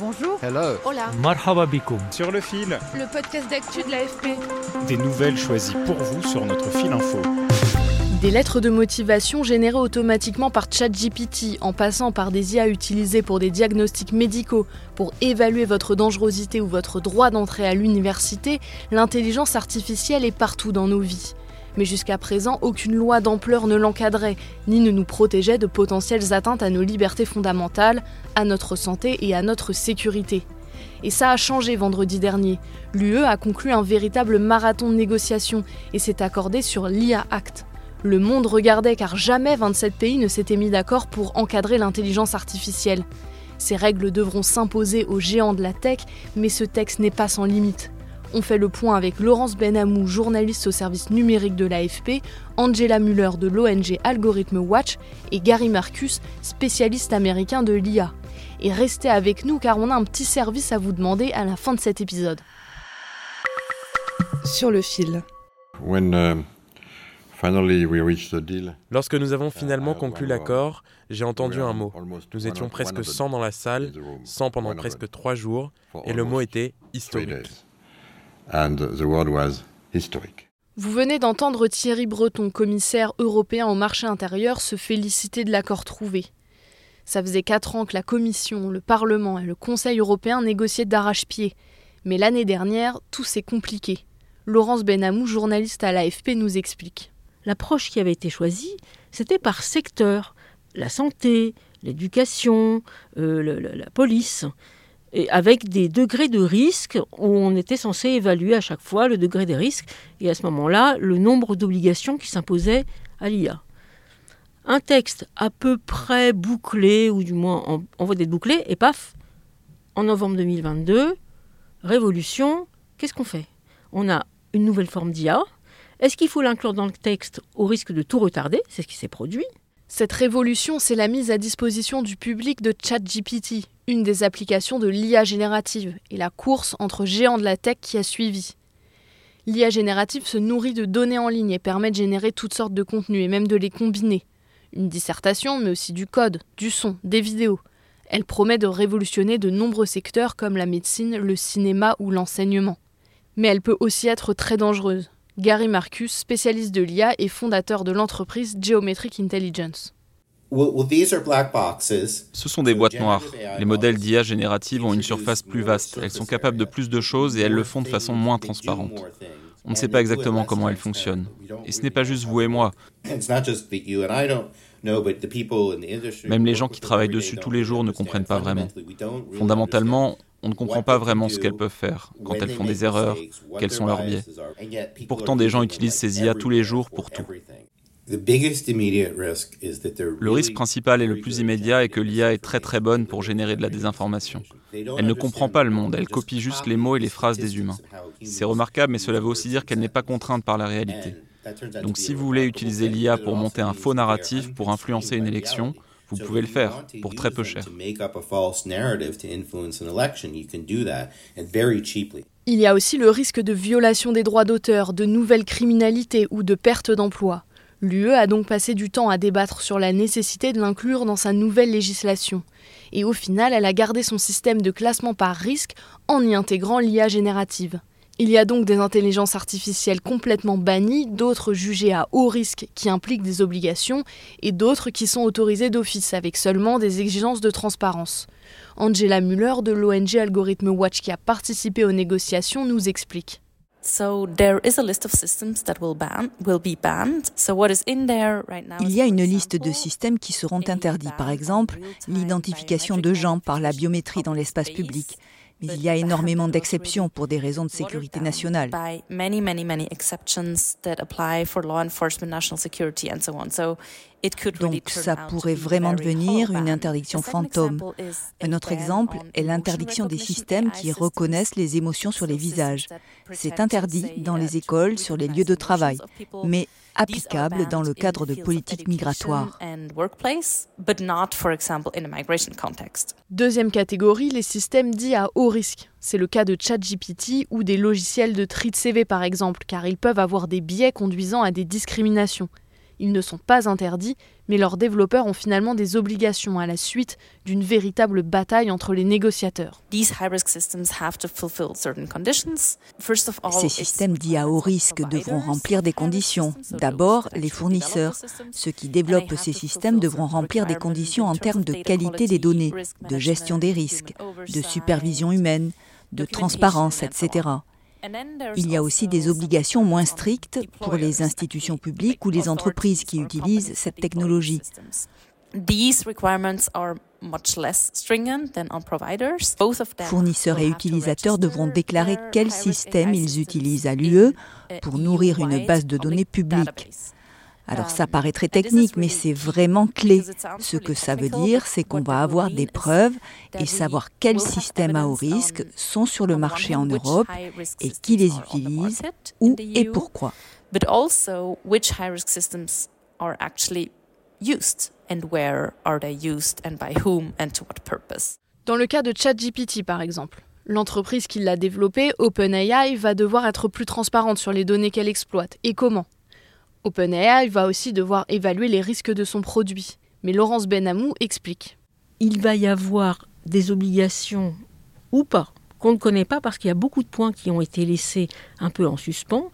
Bonjour. Hello. Hola. Marhaba bikoum. Sur le fil, Le podcast d'actu de l'AFP. des nouvelles choisies pour vous sur notre fil info. Des lettres de motivation générées automatiquement par ChatGPT, en passant par des IA utilisées pour des diagnostics médicaux, pour évaluer votre dangerosité ou votre droit d'entrée à l'université, l'intelligence artificielle est partout dans nos vies. Mais jusqu'à présent, aucune loi d'ampleur ne l'encadrait, ni ne nous protégeait de potentielles atteintes à nos libertés fondamentales, à notre santé et à notre sécurité. Et ça a changé vendredi dernier. L'UE a conclu un véritable marathon de négociations et s'est accordé sur l'IA Act. Le monde regardait car jamais 27 pays ne s'étaient mis d'accord pour encadrer l'intelligence artificielle. Ces règles devront s'imposer aux géants de la tech, mais ce texte n'est pas sans limite. On fait le point avec Laurence Benamou, journaliste au service numérique de l'AFP, Angela Muller de l'ONG Algorithm Watch et Gary Marcus, spécialiste américain de l'IA. Et restez avec nous car on a un petit service à vous demander à la fin de cet épisode. Sur le fil. When uh, Lorsque nous avons finalement conclu l'accord, j'ai entendu un mot. Nous étions presque 100 dans la salle, 100 pendant presque trois jours, et le mot était historique. And the word was historic. Vous venez d'entendre Thierry Breton, commissaire européen au marché intérieur, se féliciter de l'accord trouvé. Ça faisait quatre ans que la Commission, le Parlement et le Conseil européen négociaient d'arrache-pied. Mais l'année dernière, tout s'est compliqué. Laurence Benamou, journaliste à l'AFP, nous explique. L'approche qui avait été choisie, c'était par secteur. La santé, l'éducation, euh, la police. Et avec des degrés de risque où on était censé évaluer à chaque fois le degré des risques. Et à ce moment-là le nombre d'obligations qui s'imposaient à l'IA. Un texte à peu près bouclé, ou du moins en, en voie d'être bouclé, et paf, en novembre 2022, révolution, qu'est-ce qu'on fait? On a une nouvelle forme d'IA, est-ce qu'il faut l'inclure dans le texte au risque de tout retarder? C'est ce qui s'est produit. Cette révolution, c'est la mise à disposition du public de ChatGPT, une des applications de l'IA générative, et la course entre géants de la tech qui a suivi. L'IA générative se nourrit de données en ligne et permet de générer toutes sortes de contenus et même de les combiner. Une dissertation, mais aussi du code, du son, des vidéos. Elle promet de révolutionner de nombreux secteurs comme la médecine, le cinéma ou l'enseignement. Mais elle peut aussi être très dangereuse. Gary Marcus, spécialiste de l'IA et fondateur de l'entreprise Geometric Intelligence. Ce sont des boîtes noires. Les modèles d'IA générative ont une surface plus vaste. Elles sont capables de plus de choses et elles le font de façon moins transparente. On ne sait pas exactement comment elles fonctionnent. Et ce n'est pas juste vous et moi. Même les gens qui travaillent dessus tous les jours ne comprennent pas vraiment. Fondamentalement, on ne comprend pas vraiment ce qu'elles peuvent faire, quand elles font des erreurs, quels sont leurs biais. Pourtant, des gens utilisent ces IA tous les jours pour tout. Le risque principal et le plus immédiat est que l'IA est très très bonne pour générer de la désinformation. Elle ne comprend pas le monde, elle copie juste les mots et les phrases des humains. C'est remarquable, mais cela veut aussi dire qu'elle n'est pas contrainte par la réalité. Donc si vous voulez utiliser l'IA pour monter un faux narratif, pour influencer une élection, vous pouvez le faire pour très peu cher. Il y a aussi le risque de violation des droits d'auteur, de nouvelles criminalités ou de perte d'emploi. L'UE a donc passé du temps à débattre sur la nécessité de l'inclure dans sa nouvelle législation. Et au final, elle a gardé son système de classement par risque en y intégrant l'IA générative. Il y a donc des intelligences artificielles complètement bannies, d'autres jugées à haut risque qui impliquent des obligations, et d'autres qui sont autorisées d'office avec seulement des exigences de transparence. Angela Muller de l'ONG Algorithm Watch qui a participé aux négociations nous explique. Il y a une liste de systèmes qui seront interdits, par exemple l'identification de gens par la biométrie dans l'espace public. Il y a énormément d'exceptions pour des raisons de sécurité nationale. Donc ça pourrait vraiment devenir une interdiction fantôme. Un autre exemple est l'interdiction des systèmes qui reconnaissent les émotions sur les visages. C'est interdit dans les écoles, sur les lieux de travail, mais applicable dans le cadre de politiques migratoires. Deuxième catégorie, les systèmes dits à haut risque. C'est le cas de ChatGPT ou des logiciels de tri de CV par exemple, car ils peuvent avoir des biais conduisant à des discriminations. Ils ne sont pas interdits, mais leurs développeurs ont finalement des obligations à la suite d'une véritable bataille entre les négociateurs. Ces systèmes dits à haut risque devront remplir des conditions. D'abord, les fournisseurs. Ceux qui développent ces systèmes devront remplir des conditions en termes de qualité des données, de gestion des risques, de supervision humaine, de transparence, etc. Il y a aussi des obligations moins strictes pour les institutions publiques ou les entreprises qui utilisent cette technologie. Fournisseurs et utilisateurs devront déclarer quel système ils utilisent à l'UE pour nourrir une base de données publique. Alors ça paraît très technique, mais c'est vraiment clé. Ce que ça veut dire, c'est qu'on va avoir des preuves et savoir quels systèmes à haut risque sont sur le marché en Europe et qui les utilise, où et pourquoi. Dans le cas de ChatGPT, par exemple, l'entreprise qui l'a développé, OpenAI, va devoir être plus transparente sur les données qu'elle exploite. Et comment? OpenAI va aussi devoir évaluer les risques de son produit. Mais Laurence Benamou explique. Il va y avoir des obligations ou pas qu'on ne connaît pas parce qu'il y a beaucoup de points qui ont été laissés un peu en suspens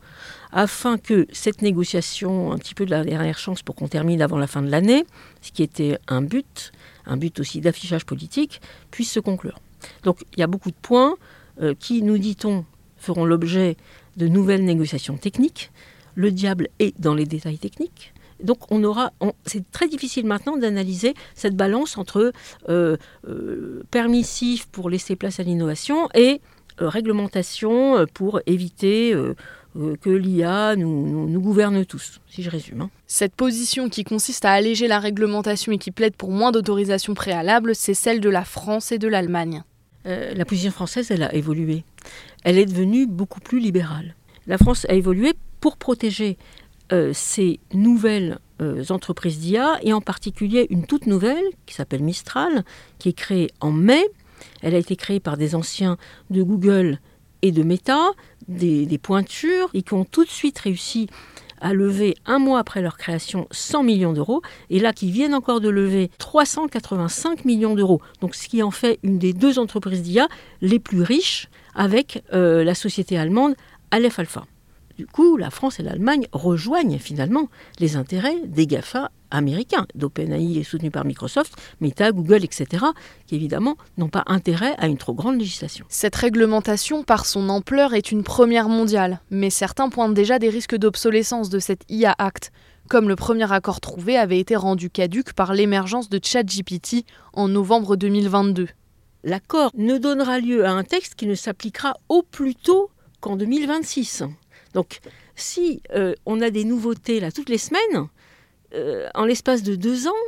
afin que cette négociation, un petit peu de la dernière chance pour qu'on termine avant la fin de l'année, ce qui était un but, un but aussi d'affichage politique, puisse se conclure. Donc il y a beaucoup de points euh, qui, nous dit-on, feront l'objet de nouvelles négociations techniques le diable est dans les détails techniques. Donc on aura, c'est très difficile maintenant d'analyser cette balance entre euh, euh, permissif pour laisser place à l'innovation et euh, réglementation pour éviter que l'IA nous, gouverne tous, si je résume. Hein. Cette position qui consiste à alléger la réglementation et qui plaide pour moins d'autorisation préalable, c'est celle de la France et de l'Allemagne. la position française, elle a évolué. Elle est devenue beaucoup plus libérale. La France a évolué pour protéger euh, ces nouvelles euh, entreprises d'IA, et en particulier une toute nouvelle qui s'appelle Mistral, qui est créée en mai. Elle a été créée par des anciens de Google et de Meta, des, pointures, et qui ont tout de suite réussi à lever un mois après leur création 100 millions d'euros, et là qui viennent encore de lever 385 millions d'euros, donc ce qui en fait une des deux entreprises d'IA les plus riches avec euh, la société allemande Aleph Alpha. Du coup, la France et l'Allemagne rejoignent finalement les intérêts des GAFA américains, d'OpenAI soutenu par Microsoft, Meta, Google, etc., qui évidemment n'ont pas intérêt à une trop grande législation. Cette réglementation, par son ampleur, est une première mondiale, mais certains pointent déjà des risques d'obsolescence de cette IA Act, comme le premier accord trouvé avait été rendu caduque par l'émergence de ChatGPT en novembre 2022. L'accord ne donnera lieu à un texte qui ne s'appliquera au plus tôt qu'en 2026. Donc, si euh, on a des nouveautés là toutes les semaines, euh, en l'espace de deux ans,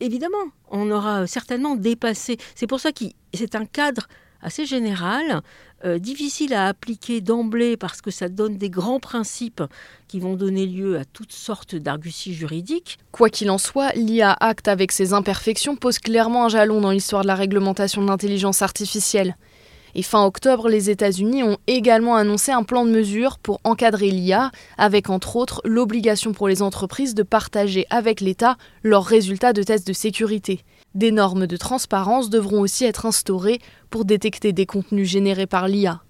évidemment, on aura certainement dépassé. C'est pour ça que c'est un cadre assez général, euh, difficile à appliquer d'emblée parce que ça donne des grands principes qui vont donner lieu à toutes sortes d'arguties juridiques. Quoi qu'il en soit, l'IA Act avec ses imperfections pose clairement un jalon dans l'histoire de la réglementation de l'intelligence artificielle. Et fin octobre, les États-Unis ont également annoncé un plan de mesures pour encadrer l'IA, avec entre autres l'obligation pour les entreprises de partager avec l'État leurs résultats de tests de sécurité. Des normes de transparence devront aussi être instaurées pour détecter des contenus générés par l'IA.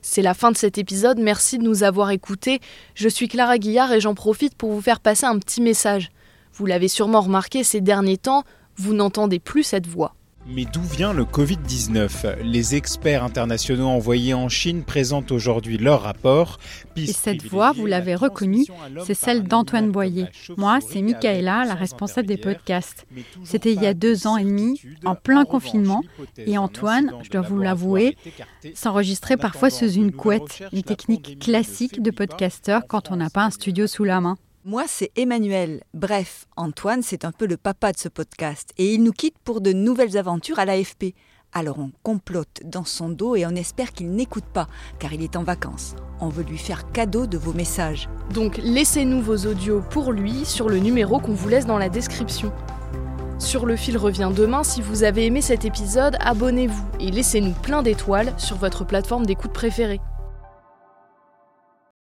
C'est la fin de cet épisode, merci de nous avoir écoutés. Je suis Clara Guillard et j'en profite pour vous faire passer un petit message. Vous l'avez sûrement remarqué ces derniers temps, vous n'entendez plus cette voix. Mais d'où vient le Covid-19 Les experts internationaux envoyés en Chine présentent aujourd'hui leur rapport. Et cette voix, vous l'avez reconnue, c'est celle d'Antoine Boyer. Moi, c'est Michaela, la responsable des podcasts. C'était il y a deux ans et demi, en plein confinement. Et Antoine, je dois vous l'avouer, s'enregistrait parfois sous une couette, une technique classique de podcasteur quand on n'a pas un studio sous la main. Moi, c'est Emmanuel. Bref, Antoine, c'est un peu le papa de ce podcast. Et il nous quitte pour de nouvelles aventures à l'AFP. Alors on complote dans son dos et on espère qu'il n'écoute pas, car il est en vacances. On veut lui faire cadeau de vos messages. Donc laissez-nous vos audios pour lui sur le numéro qu'on vous laisse dans la description. Sur le fil revient demain. Si vous avez aimé cet épisode, abonnez-vous et laissez-nous plein d'étoiles sur votre plateforme d'écoute préférée.